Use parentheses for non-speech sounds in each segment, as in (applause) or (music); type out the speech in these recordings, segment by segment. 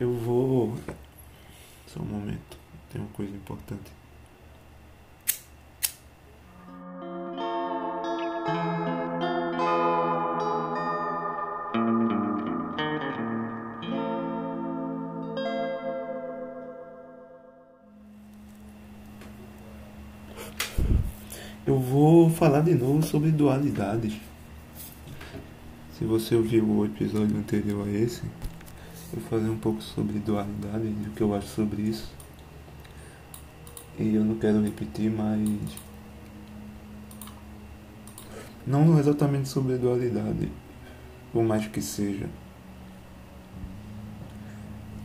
Eu vou. Só um momento, tem uma coisa importante. Eu vou falar de novo sobre dualidades. Se você ouviu o episódio anterior a esse, vou fazer um pouco sobre dualidade e o que eu acho sobre isso. E eu não quero repetir, mas. Não exatamente sobre dualidade, por mais que seja.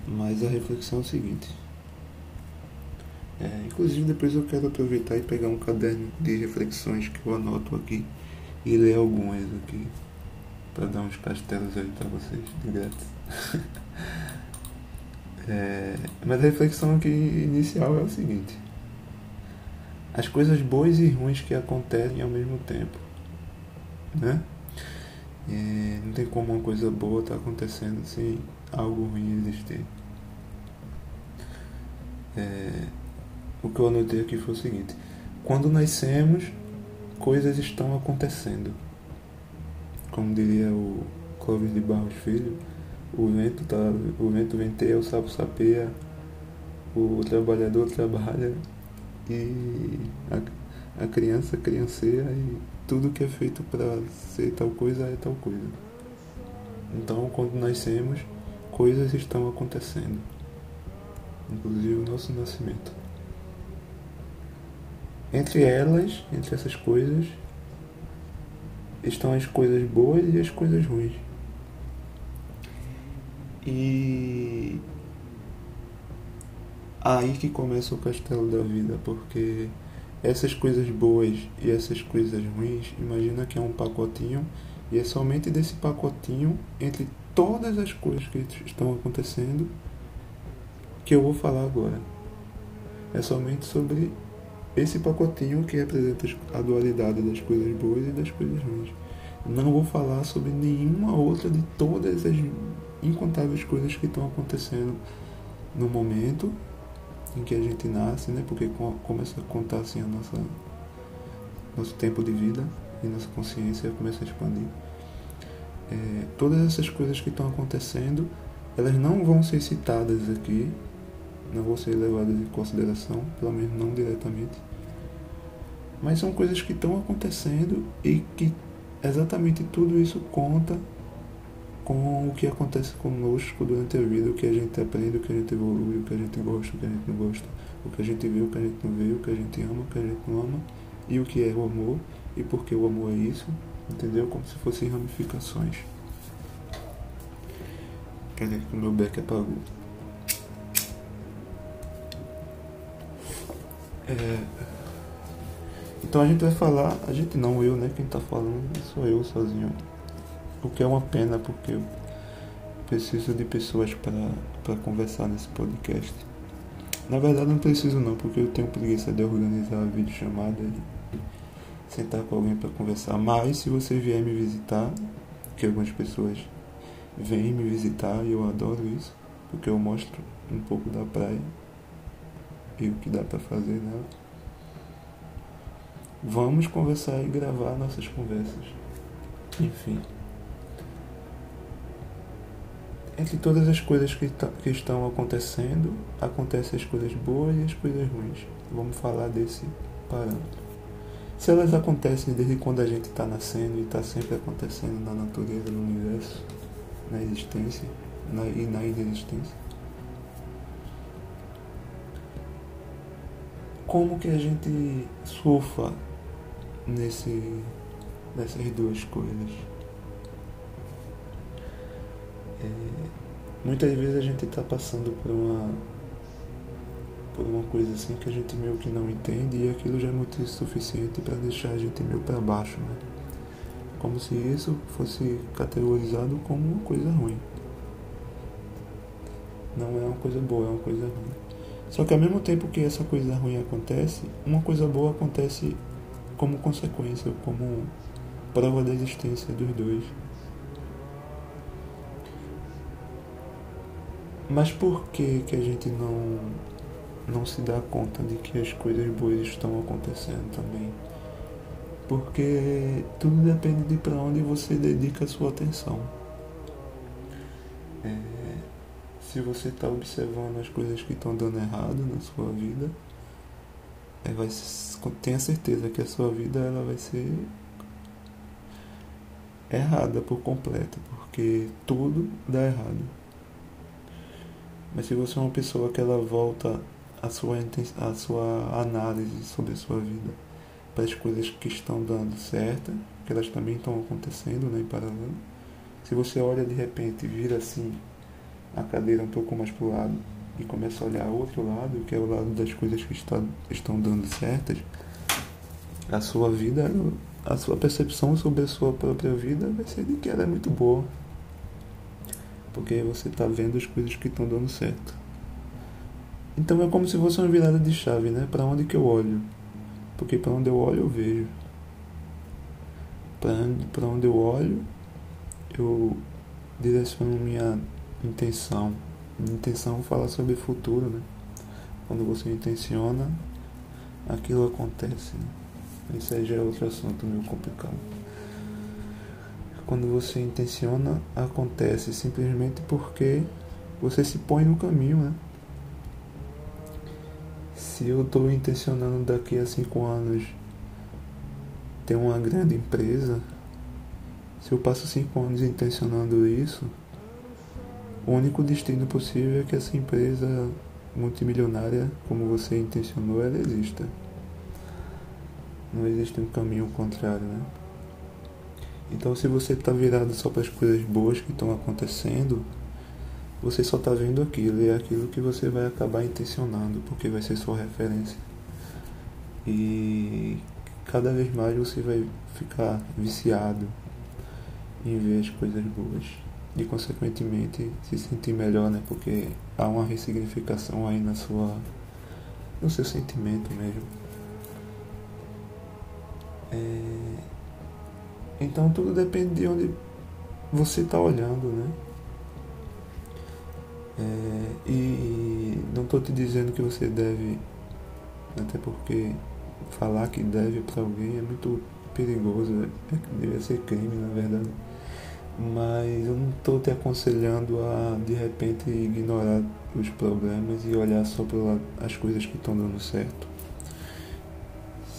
Mas a reflexão é o seguinte. É, inclusive depois eu quero aproveitar e pegar um caderno de reflexões que eu anoto aqui e ler algumas aqui para dar uns castelos aí para vocês de grátis. (laughs) é, mas a reflexão aqui inicial é o seguinte: as coisas boas e ruins que acontecem ao mesmo tempo, né? E não tem como uma coisa boa estar tá acontecendo sem algo ruim existir. É, o que eu anotei aqui foi o seguinte: quando nascemos, coisas estão acontecendo. Como diria o Clóvis de Barros Filho, o vento, tá, o vento venteia, o sapo sapeia, o trabalhador trabalha e a, a criança crianceia e tudo que é feito para ser tal coisa é tal coisa. Então, quando nascemos, coisas estão acontecendo, inclusive o nosso nascimento. Entre elas, entre essas coisas, estão as coisas boas e as coisas ruins. E aí que começa o castelo da vida, porque essas coisas boas e essas coisas ruins, imagina que é um pacotinho e é somente desse pacotinho, entre todas as coisas que estão acontecendo, que eu vou falar agora. É somente sobre esse pacotinho que representa a dualidade das coisas boas e das coisas ruins. Não vou falar sobre nenhuma outra de todas as incontáveis coisas que estão acontecendo no momento em que a gente nasce, né? Porque começa a contar assim a nossa nosso tempo de vida e nossa consciência começa a expandir. É, todas essas coisas que estão acontecendo, elas não vão ser citadas aqui, não vão ser levadas em consideração, pelo menos não diretamente. Mas são coisas que estão acontecendo e que exatamente tudo isso conta com o que acontece conosco durante a vida, o que a gente aprende, o que a gente evolui, o que a gente gosta, o que a gente não gosta, o que a gente vê, o que a gente não vê, o que a gente ama, o que a gente não ama, e o que é o amor, e por que o amor é isso, entendeu? Como se fossem ramificações. Peraí que o meu beck apagou. É... Então a gente vai falar, a gente não, eu, né? Quem tá falando sou eu sozinho. O que é uma pena porque eu preciso de pessoas para conversar nesse podcast. Na verdade não preciso não, porque eu tenho preguiça de organizar a videochamada e sentar com alguém para conversar. Mas se você vier me visitar, que algumas pessoas vêm me visitar e eu adoro isso, porque eu mostro um pouco da praia e o que dá para fazer nela. Vamos conversar e gravar nossas conversas. Enfim. Entre todas as coisas que, que estão acontecendo, acontecem as coisas boas e as coisas ruins. Vamos falar desse parâmetro. Se elas acontecem desde quando a gente está nascendo e está sempre acontecendo na natureza, no universo, na existência na, e na inexistência, como que a gente surfa nesse, nessas duas coisas. É, muitas vezes a gente está passando por uma por uma coisa assim que a gente meio que não entende e aquilo já é motivo suficiente para deixar a gente meio para baixo, né? Como se isso fosse categorizado como uma coisa ruim. Não é uma coisa boa, é uma coisa ruim. Só que ao mesmo tempo que essa coisa ruim acontece, uma coisa boa acontece como consequência, como prova da existência dos dois. Mas por que, que a gente não, não se dá conta de que as coisas boas estão acontecendo também? Porque tudo depende de para onde você dedica a sua atenção. É, se você está observando as coisas que estão dando errado na sua vida, é, vai, tenha certeza que a sua vida ela vai ser errada por completo, porque tudo dá errado. Mas se você é uma pessoa que ela volta a sua, a sua análise sobre a sua vida para as coisas que estão dando certo, que elas também estão acontecendo né, em paralelo. Se você olha de repente, vira assim a cadeira um pouco mais para o lado e começa a olhar outro lado, que é o lado das coisas que está, estão dando certas, a sua vida, a sua percepção sobre a sua própria vida vai ser de que ela é muito boa. Porque você está vendo as coisas que estão dando certo. Então é como se fosse uma virada de chave, né? Para onde que eu olho? Porque para onde eu olho eu vejo. Para onde eu olho eu direciono minha intenção. Minha intenção fala sobre futuro, né? Quando você intenciona, aquilo acontece. Né? Isso aí já é outro assunto meio complicado. Quando você intenciona, acontece simplesmente porque você se põe no caminho, né? Se eu estou intencionando daqui a cinco anos ter uma grande empresa, se eu passo cinco anos intencionando isso, o único destino possível é que essa empresa multimilionária, como você intencionou, ela exista. Não existe um caminho contrário, né? Então, se você está virado só para as coisas boas que estão acontecendo, você só está vendo aquilo e é aquilo que você vai acabar intencionando, porque vai ser sua referência. E cada vez mais você vai ficar viciado em ver as coisas boas e consequentemente se sentir melhor, né? Porque há uma ressignificação aí na sua no seu sentimento mesmo. É... Então tudo depende de onde você está olhando, né? É... E não estou te dizendo que você deve, até porque falar que deve para alguém é muito perigoso, é, deve ser crime na verdade mas eu não estou te aconselhando a de repente ignorar os problemas e olhar só para as coisas que estão dando certo.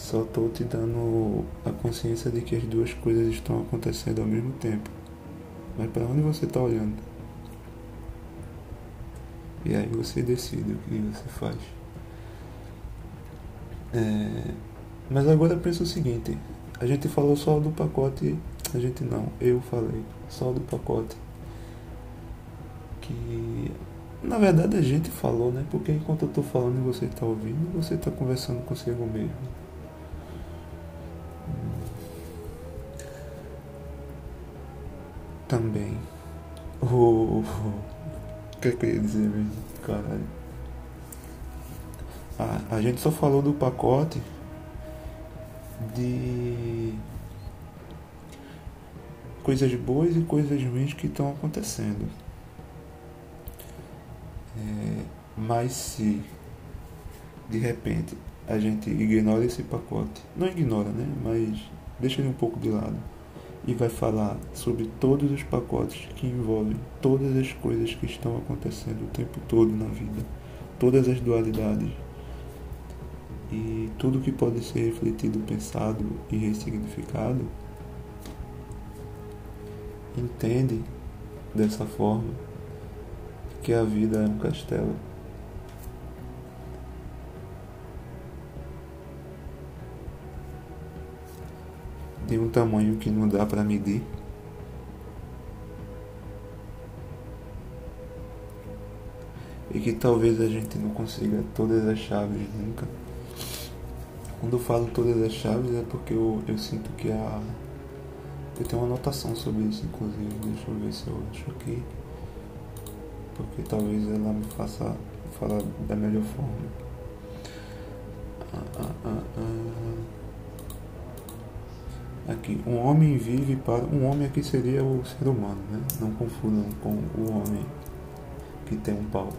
Só estou te dando a consciência de que as duas coisas estão acontecendo ao mesmo tempo. Mas para onde você está olhando? E aí você decide o que você faz. É... Mas agora pensa o seguinte: a gente falou só do pacote a gente não, eu falei só do pacote. Que na verdade a gente falou, né? Porque enquanto eu tô falando e você tá ouvindo, você tá conversando consigo mesmo. Também. O. O que, é que eu ia dizer mesmo? Caralho. A, a gente só falou do pacote de coisas boas e coisas ruins que estão acontecendo. É, mas se de repente a gente ignora esse pacote, não ignora, né? Mas deixa ele um pouco de lado e vai falar sobre todos os pacotes que envolvem todas as coisas que estão acontecendo o tempo todo na vida, todas as dualidades e tudo que pode ser refletido, pensado e ressignificado entende dessa forma que a vida é um castelo. De um tamanho que não dá para medir. E que talvez a gente não consiga todas as chaves nunca. Quando eu falo todas as chaves é porque eu, eu sinto que a eu tenho uma anotação sobre isso, inclusive. Deixa eu ver se eu acho aqui. Porque talvez ela me faça falar da melhor forma. Ah, ah, ah, ah. Aqui, um homem vive para. Um homem aqui seria o ser humano, né? Não confundam com o homem que tem um pau.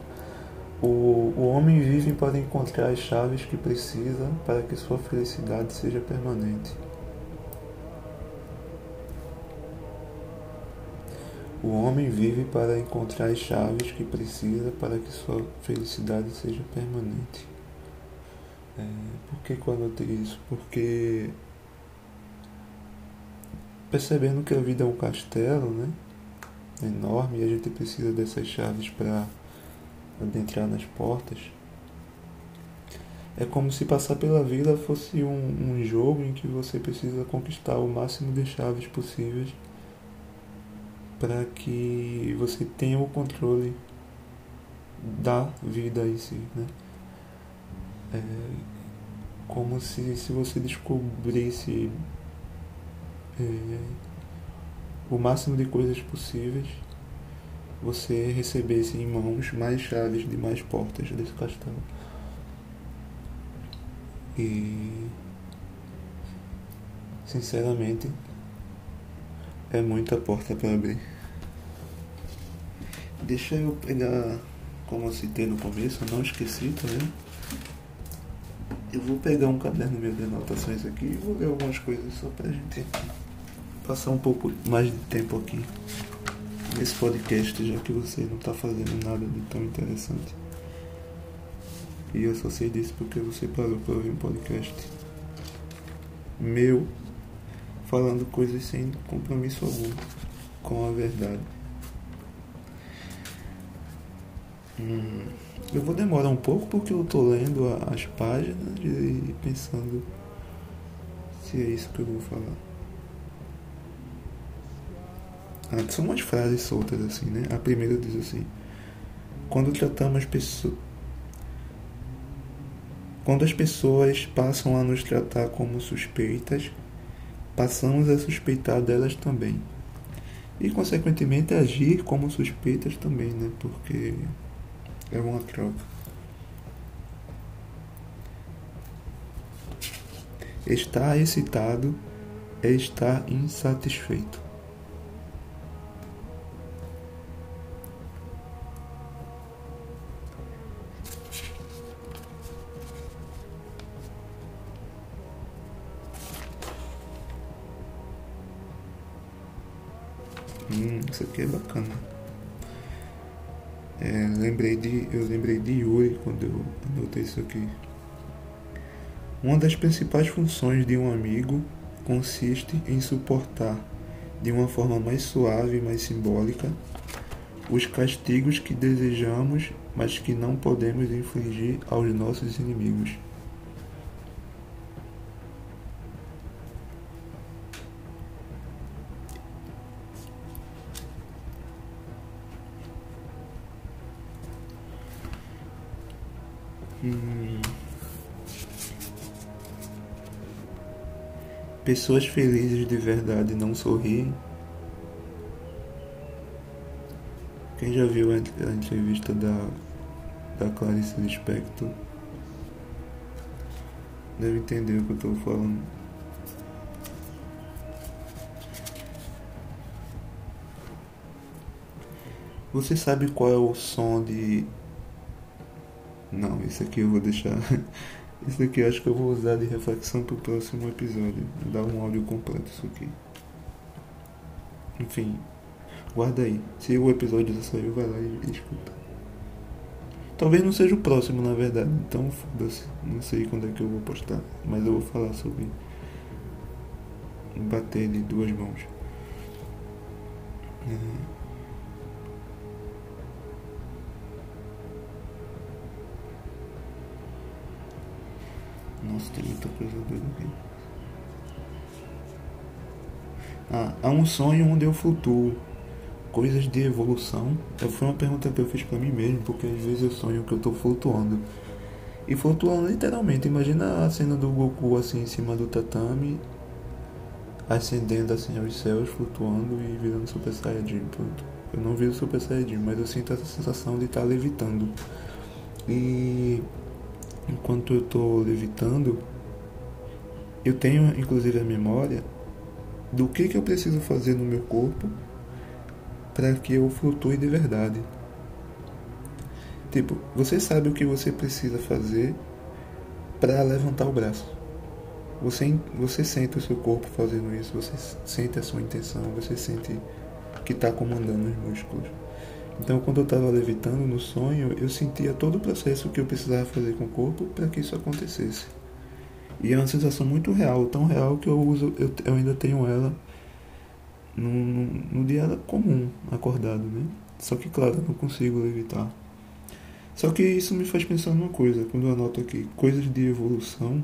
O, o homem vive para encontrar as chaves que precisa para que sua felicidade seja permanente. O homem vive para encontrar as chaves que precisa para que sua felicidade seja permanente. É, por que quando eu digo isso? Porque percebendo que a vida é um castelo, né? Enorme e a gente precisa dessas chaves para adentrar nas portas. É como se passar pela vida fosse um, um jogo em que você precisa conquistar o máximo de chaves possíveis para que você tenha o controle da vida em si, né? É como se, se você descobrisse é, o máximo de coisas possíveis, você recebesse em mãos mais chaves de mais portas desse castelo. E sinceramente é muita porta para abrir. Deixa eu pegar, como eu citei no começo, não esqueci, tá vendo? Eu vou pegar um caderno meu de anotações aqui e vou ler algumas coisas só pra gente passar um pouco mais de tempo aqui nesse podcast, já que você não tá fazendo nada de tão interessante. E eu só sei disso porque você parou para ouvir um podcast meu falando coisas sem compromisso algum com a verdade. Hum, eu vou demorar um pouco porque eu tô lendo as páginas e pensando se é isso que eu vou falar. Ah, são umas frases soltas assim, né? A primeira diz assim: Quando tratamos pessoas. Quando as pessoas passam a nos tratar como suspeitas, passamos a suspeitar delas também. E, consequentemente, agir como suspeitas também, né? Porque é uma troca. Estar excitado é estar insatisfeito. Isso aqui é bacana. É, lembrei de, eu lembrei de Yuri quando eu anotei isso aqui. Uma das principais funções de um amigo consiste em suportar, de uma forma mais suave e mais simbólica, os castigos que desejamos, mas que não podemos infligir aos nossos inimigos. Pessoas felizes de verdade não sorriem. Quem já viu a entrevista da, da Clarice Lispector deve entender o que eu estou falando. Você sabe qual é o som de não, isso aqui eu vou deixar. (laughs) Isso aqui eu acho que eu vou usar de reflexão pro próximo episódio. Vou dar um áudio completo isso aqui. Enfim, guarda aí. Se o episódio já saiu, vai lá e escuta. Talvez não seja o próximo, na verdade. Então, foda-se. Não sei quando é que eu vou postar. Mas eu vou falar sobre bater de duas mãos. É. Nossa, tem muita coisa doida aqui. Ah, há um sonho onde eu flutuo. Coisas de evolução. Foi uma pergunta que eu fiz pra mim mesmo, porque às vezes eu sonho que eu tô flutuando. E flutuando literalmente. Imagina a cena do Goku assim em cima do tatame, ascendendo assim aos céus, flutuando e virando Super Saiyajin. Pronto. Eu não vi o Super Saiyajin, mas eu sinto essa sensação de estar tá levitando. E enquanto eu estou levitando, eu tenho inclusive a memória do que, que eu preciso fazer no meu corpo para que eu flutue de verdade. Tipo, você sabe o que você precisa fazer para levantar o braço. Você, você sente o seu corpo fazendo isso, você sente a sua intenção, você sente que está comandando os músculos. Então, quando eu estava levitando no sonho, eu sentia todo o processo que eu precisava fazer com o corpo para que isso acontecesse. E é uma sensação muito real, tão real que eu uso, eu, eu ainda tenho ela no, no, no dia comum, acordado, né? Só que, claro, eu não consigo levitar. Só que isso me faz pensar numa coisa, quando eu anoto aqui coisas de evolução,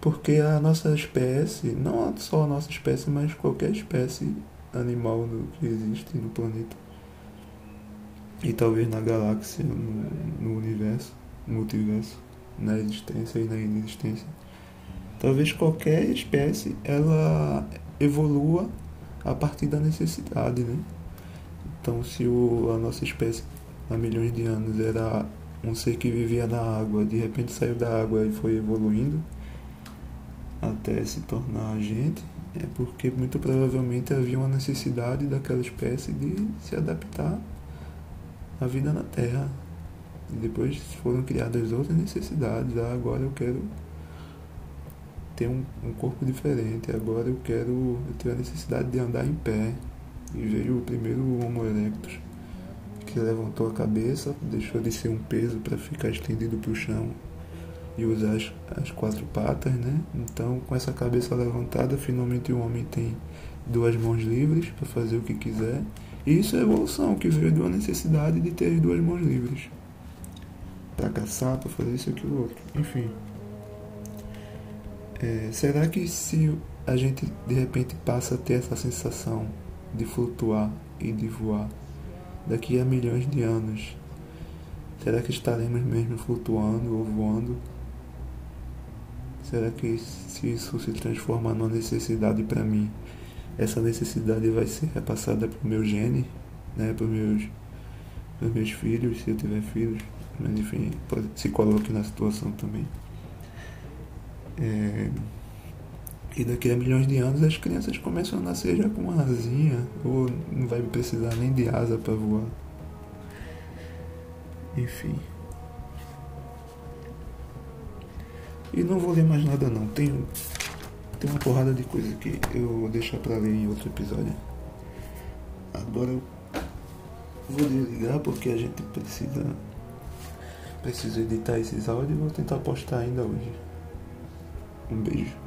porque a nossa espécie, não só a nossa espécie, mas qualquer espécie animal que existe no planeta, e talvez na galáxia, no, no universo, multiverso, na existência e na inexistência, talvez qualquer espécie ela evolua a partir da necessidade, né? Então, se o, a nossa espécie há milhões de anos era um ser que vivia na água, de repente saiu da água e foi evoluindo até se tornar a gente, é porque muito provavelmente havia uma necessidade daquela espécie de se adaptar à vida na Terra. Depois foram criadas outras necessidades. Ah, agora eu quero ter um, um corpo diferente, agora eu quero eu tenho a necessidade de andar em pé. E veio o primeiro Homo erectus que levantou a cabeça, deixou de ser um peso para ficar estendido para o chão e usar as, as quatro patas, né? Então, com essa cabeça levantada, finalmente o homem tem duas mãos livres para fazer o que quiser. E isso é evolução, que veio de uma necessidade de ter as duas mãos livres. Para caçar, para fazer isso aquilo outro. Enfim. É, será que se a gente de repente passa a ter essa sensação de flutuar e de voar, daqui a milhões de anos, será que estaremos mesmo flutuando ou voando? Será que se isso se transformar numa necessidade para mim, essa necessidade vai ser repassada para o meu gene, né, para os meus, meus filhos, se eu tiver filhos, mas enfim, se coloque na situação também. É, e daqui a milhões de anos as crianças começam a nascer já com uma asinha, ou não vai precisar nem de asa para voar. Enfim. E não vou ler mais nada não. Tem, tem uma porrada de coisa que eu vou deixar pra ler em outro episódio. Agora eu vou desligar porque a gente precisa. Preciso editar esses áudios e vou tentar postar ainda hoje. Um beijo.